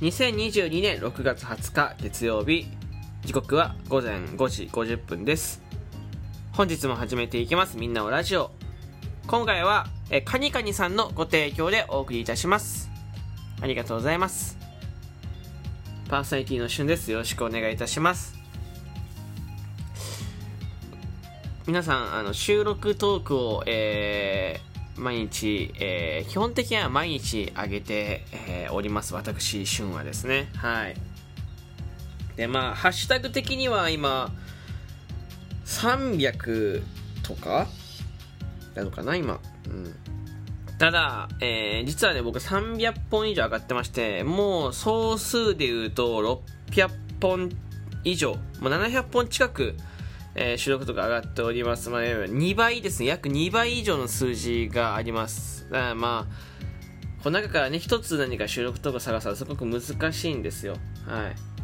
2022年6月20日月曜日。時刻は午前5時50分です。本日も始めていきます。みんなおラジオ。今回はえカニカニさんのご提供でお送りいたします。ありがとうございます。パーソナリティのしゅんです。よろしくお願いいたします。皆さんあの収録トークを、えー、毎日、えー、基本的には毎日上げて、えー、おります。私しゅんはですね。はい。でまあハッシュタグ的には今300とかなのかな今。うん。ただ、えー、実はね僕300本以上上がってましてもう総数で言うと600本以上。もう700本近くえー、収録とか上がっております。まあ、2倍ですね。約2倍以上の数字があります。だからまあ、この中からね、一つ何か収録とか探すのはすごく難しいんですよ。はい。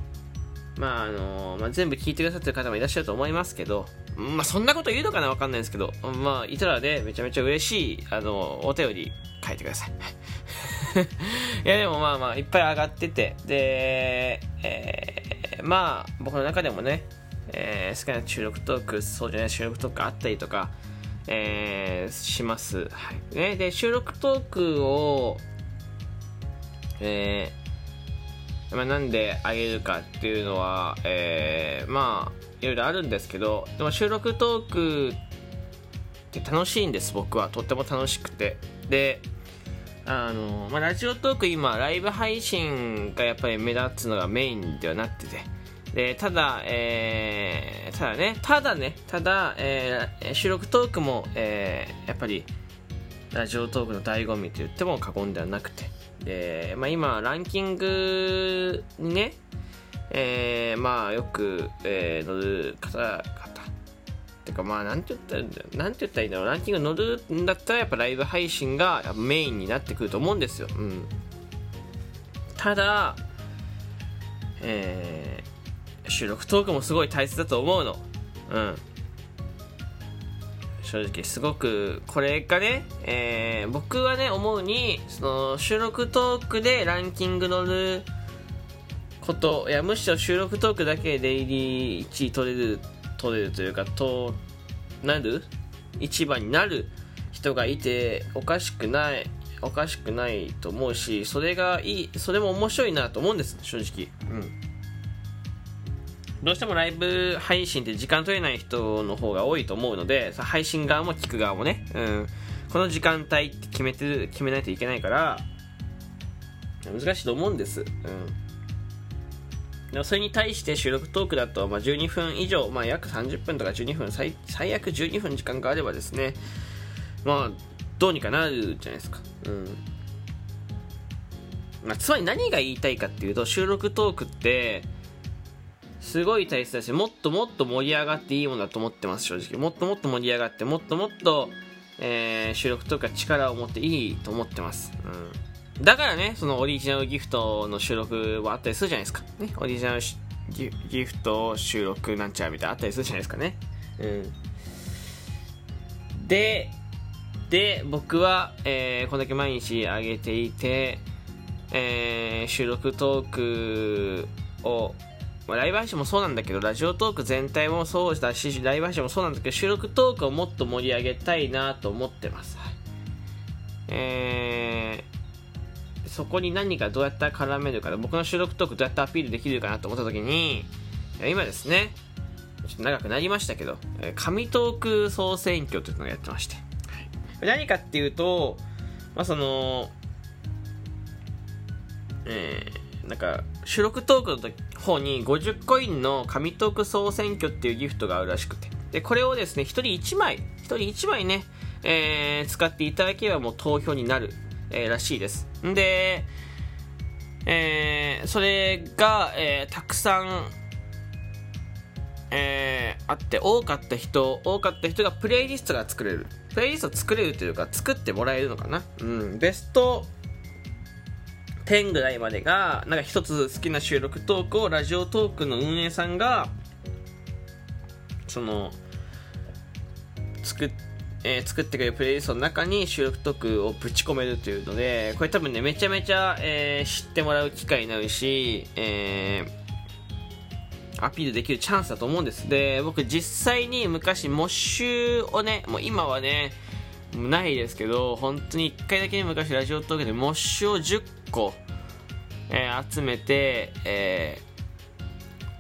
まあ、あのー、まあ、全部聞いてくださってる方もいらっしゃると思いますけど、まあ、そんなこと言うのかなわかんないですけど、まあ、いたらね、めちゃめちゃ嬉しい、あの、お便り書いてください。いや、でもまあまあ、いっぱい上がってて、で、えー、まあ、僕の中でもね、えー、好きな収録トーク、そうじゃない収録トークあったりとか、えー、します。はい。ね、で、収録トークを、えー、まあ、なんであげるかっていうのは、えー、まあ、いろいろあるんですけど、でも収録トークって楽しいんです、僕は。とっても楽しくて。で、あの、まあ、ラジオトーク今、ライブ配信がやっぱり目立つのがメインではなってて、でただ、えー、ただね、ただね、ただ、えー、収録トークも、えー、やっぱり、ラジオトークの醍醐味と言っても過言ではなくて、で、まあ今、ランキングにね、えー、まあよく、えー、乗る方々、てかまあなんて言ったらいいんだなんて言ったらいいんだろう、ランキング乗るんだったらやっぱライブ配信がメインになってくると思うんですよ。うん。ただ、えー、収録トークもすごい大切だと思うの。うん。正直すごくこれがね、えー、僕はね思うにその収録トークでランキング乗ることいやむしろ収録トークだけでデイリー1位取れる取れるというかとなる？一番になる人がいておかしくないおかしくないと思うしそれがいいそれも面白いなと思うんです正直うんどうしてもライブ配信って時間取れない人の方が多いと思うので、配信側も聞く側もね、うん、この時間帯って決めてる、決めないといけないから、難しいと思うんです。うん。でもそれに対して収録トークだと、まあ、12分以上、まあ、約30分とか12分最、最悪12分時間があればですね、まあ、どうにかなるじゃないですか。うん。まあ、つまり何が言いたいかっていうと、収録トークって、すごい大切だし、もっともっと盛り上がっていいものだと思ってます、正直。もっともっと盛り上がって、もっともっと、えー、収録とか力を持っていいと思ってます。うん。だからね、そのオリジナルギフトの収録はあったりするじゃないですか。ね、オリジナルギギフト収録なんちゃうみたいなあったりするじゃないですかね。うん。で、で、僕は、えー、こんだけ毎日上げていて、えー、収録トークをまあ、ライブ配信もそうなんだけど、ラジオトーク全体もそうだし、ライブ配信もそうなんだけど、収録トークをもっと盛り上げたいなと思ってます。えー、そこに何かどうやったら絡めるか、僕の収録トークどうやってアピールできるかなと思った時に、今ですね、ちょっと長くなりましたけど、神トーク総選挙というのをやってまして、何かっていうと、まあ、その、えー、なんか、収録トークの時方に50コインの紙トーク総選挙っていうギフトがあるらしくて。で、これをですね、1人1枚、1人1枚ね、えー、使っていただければもう投票になる、えー、らしいです。んで、えー、それが、えー、たくさん、えー、あって多かった人多かった人がプレイリストが作れるプレイリスト作れるというか作ってもらえるのかなうんベスト10ぐらいまでが、なんか一つ好きな収録トークをラジオトークの運営さんが、その、作っえー、作ってくれるプレイリストの中に収録トークをぶち込めるというので、これ多分ね、めちゃめちゃ、えー、知ってもらう機会になるし、えー、アピールできるチャンスだと思うんです。で、僕実際に昔、モッシュをね、もう今はね、ないですけど、本当に1回だけ、昔ラジオトークでモッシュを10個、えー、集めて、え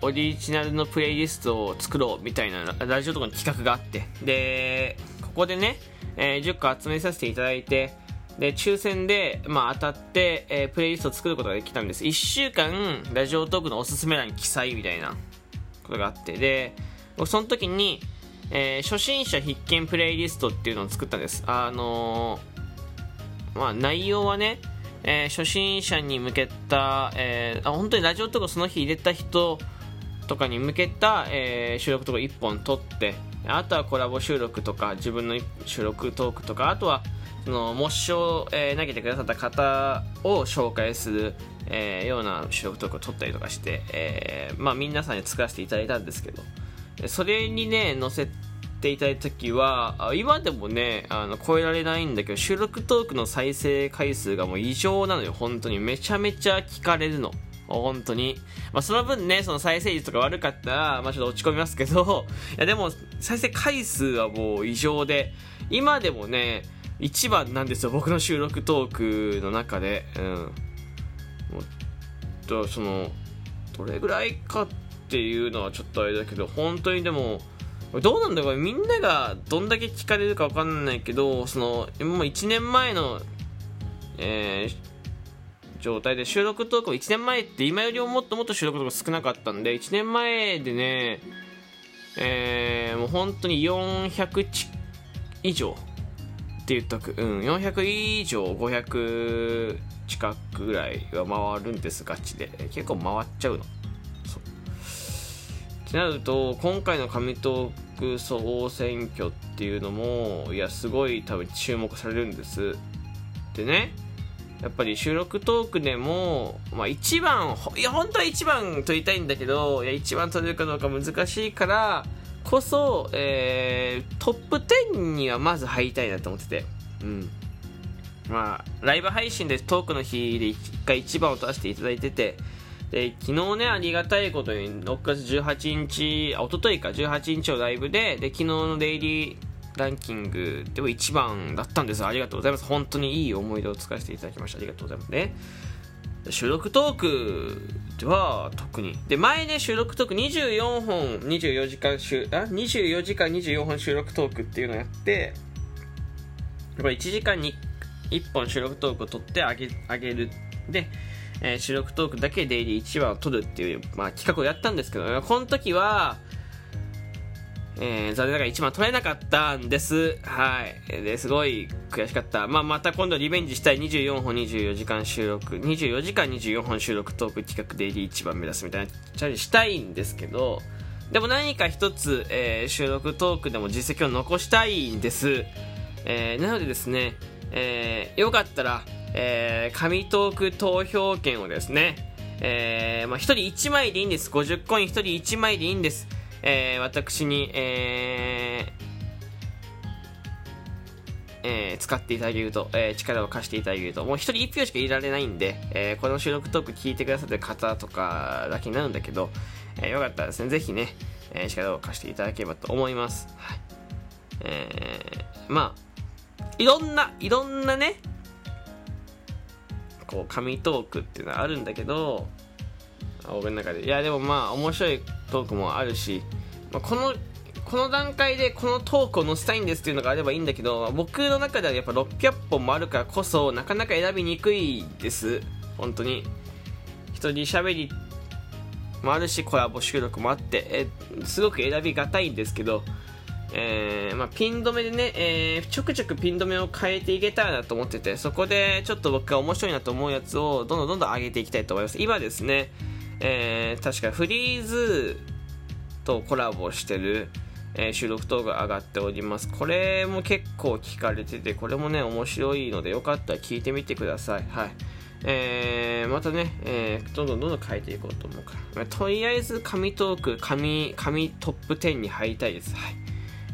ー、オリジナルのプレイリストを作ろうみたいなラジオとかの企画があって、で、ここでね、えー、10個集めさせていただいて、で、抽選で、まあ、当たって、えー、プレイリストを作ることができたんです。1週間、ラジオトークのおすすめ欄に記載みたいなことがあって、で、僕その時に、えー、初心者必見プレイリストっていうのを作ったんです。あのー、まあ、内容はね、えー、初心者に向けた、えー、あ本当にラジオとかその日入れた人とかに向けた、えー、収録とか1本撮ってあとはコラボ収録とか自分の収録トークとかあとはその模試を、えー、投げてくださった方を紹介する、えー、ような収録トークを撮ったりとかして、えーまあ、皆さんに作らせていただいたんですけどそれにね載せていた時は今でもねあの超えられないんだけど収録トークの再生回数がもう異常なのよ本当にめちゃめちゃ聞かれるの本当に。まあ、その分ね、その再生率とか悪かったら、まあ、ちょっと落ち込みますけど、いや、でも、再生回数はもう異常で、今でもね、一番なんですよ、僕の収録トークの中で。うん。と、その、どれぐらいかっていうのはちょっとあれだけど、本当にでも、どうなんだろうみんながどんだけ聞かれるか分かんないけどそのもう1年前の、えー、状態で収録トークを1年前って今よりももっともっと収録トーク少なかったんで1年前でね、えー、もう本当に400以上って言っとく、うん、400以上500近くぐらいは回るんですガチで。結構回っちゃうの。ってなると今回の紙トーク総選挙っていうのもいやすごい多分注目されるんです。でねやっぱり収録トークでも、まあ、1番いや本当は1番取りたいんだけどいや1番取れるかどうか難しいからこそ、えー、トップ10にはまず入りたいなと思ってて。うん。まあライブ配信でトークの日で1回1番を取らせていただいててで昨日ね、ありがたいことに6月18日、あ、おとといか、18日のライブで、で、昨日のデイリーランキングでも1番だったんですありがとうございます。本当にいい思い出を使わせていただきました。ありがとうございますね。収録トークでは特に。で、前ね、収録トーク24本、24時間収、あ、24時間24本収録トークっていうのをやって、やっぱ1時間に1本収録トークを撮ってあげ、あげる。で、えー、収録トークだけデイリー1話を撮るっていう、まあ、企画をやったんですけど、この時は、えー、残念ながら1番取れなかったんです。はい。で、すごい悔しかった。まあ、また今度リベンジしたい24本24時間収録、24時間24本収録トーク企画デイリー1番目指すみたいなチャレンジしたいんですけど、でも何か一つ、えー、収録トークでも実績を残したいんです。えー、なのでですね、えー、よかったら、えー、紙トーク投票権をですね、えー、まあ、1人1枚でいいんです。50コイン1人1枚でいいんです。えー、私に、えー、えー、使っていただけると、えー、力を貸していただけると、もう1人1票しか入れられないんで、えー、この収録トーク聞いてくださってる方とかだけになるんだけど、えー、よかったらですね、ぜひね、えー、力を貸していただければと思います。はい。えー、まあ、いろんな、いろんなね、こう紙トークっていうのはあるんだけど俺の中で。いやでもまあ面白いトークもあるし、まあ、このこの段階でこのトークを載せたいんですっていうのがあればいいんだけど僕の中ではやっぱ600本もあるからこそなかなか選びにくいです。本当に。一人喋りもあるしコラボ収録もあってえすごく選びがたいんですけどえー、まあ、ピン止めでね、えー、ちょくちょくピン止めを変えていけたらなと思ってて、そこでちょっと僕が面白いなと思うやつをどんどんどんどん上げていきたいと思います。今ですね、えー、確かフリーズとコラボしてる、え収録動画上がっております。これも結構聞かれてて、これもね、面白いのでよかったら聞いてみてください。はい。えー、またね、えー、どんどんどんどん変えていこうと思うから。とりあえず、紙トーク、紙、紙トップ10に入りたいです。はい。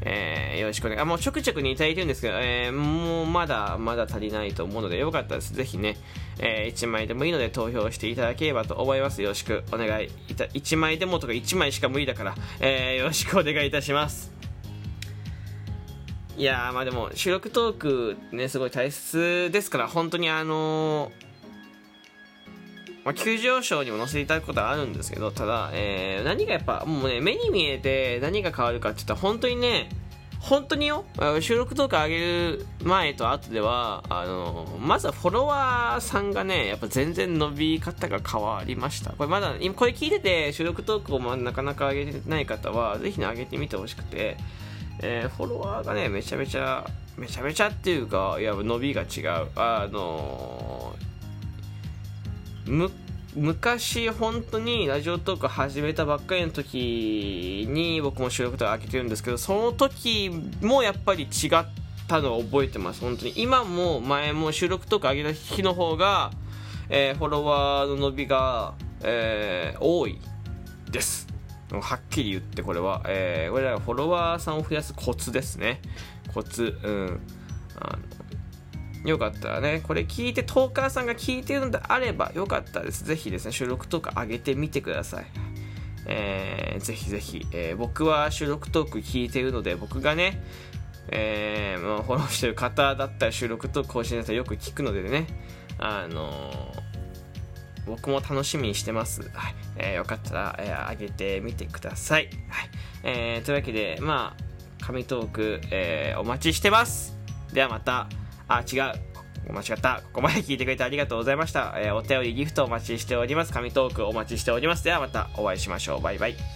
えー、よろしくお願い。あ、もうちょくちょくにいただいてるんですけど、えー、もうまだまだ足りないと思うので、よかったです。ぜひね、えー、1枚でもいいので投票していただければと思います。よろしくお願いいた、1枚でもとか1枚しか無理だから、えー、よろしくお願いいたします。いやまあでも、収録トークね、すごい大切ですから、本当にあのーまあ、急上昇にも載せていただくことはあるんですけど、ただ、えー、何がやっぱ、もうね、目に見えて何が変わるかって言ったら、本当にね、本当によ、収録とか上げる前と後では、あの、まずはフォロワーさんがね、やっぱ全然伸び方が変わりました。これまだ、今これ聞いてて、収録トークをなかなか上げてない方は、ぜひね、上げてみてほしくて、えー、フォロワーがね、めちゃめちゃ、めちゃめちゃっていうか、いや、伸びが違う。あの昔本当にラジオトーク始めたばっかりの時に僕も収録とか開けてるんですけどその時もやっぱり違ったのを覚えてます本当に。今も前も収録とか上げた日の方が、えー、フォロワーの伸びが、えー、多いです。はっきり言ってこれは、えー、これらフォロワーさんを増やすコツですね。コツうん。あのよかったらね、これ聞いて、トーカーさんが聞いてるのであれば、よかったです。ぜひですね、収録とか上げてみてください。えー、ぜひぜひ、えー、僕は収録トーク聞いてるので、僕がね、えー、まあ、フォローしてる方だったら収録トーク更新だったらよく聞くのでね、あのー、僕も楽しみにしてます。はい。えー、よかったら、えー、上げてみてください。はい。えー、というわけで、まあ、紙トーク、えー、お待ちしてます。ではまた。あ、違う。間違った。ここまで聞いてくれてありがとうございました。えー、お便り、ギフトお待ちしております。紙トークお待ちしております。ではまたお会いしましょう。バイバイ。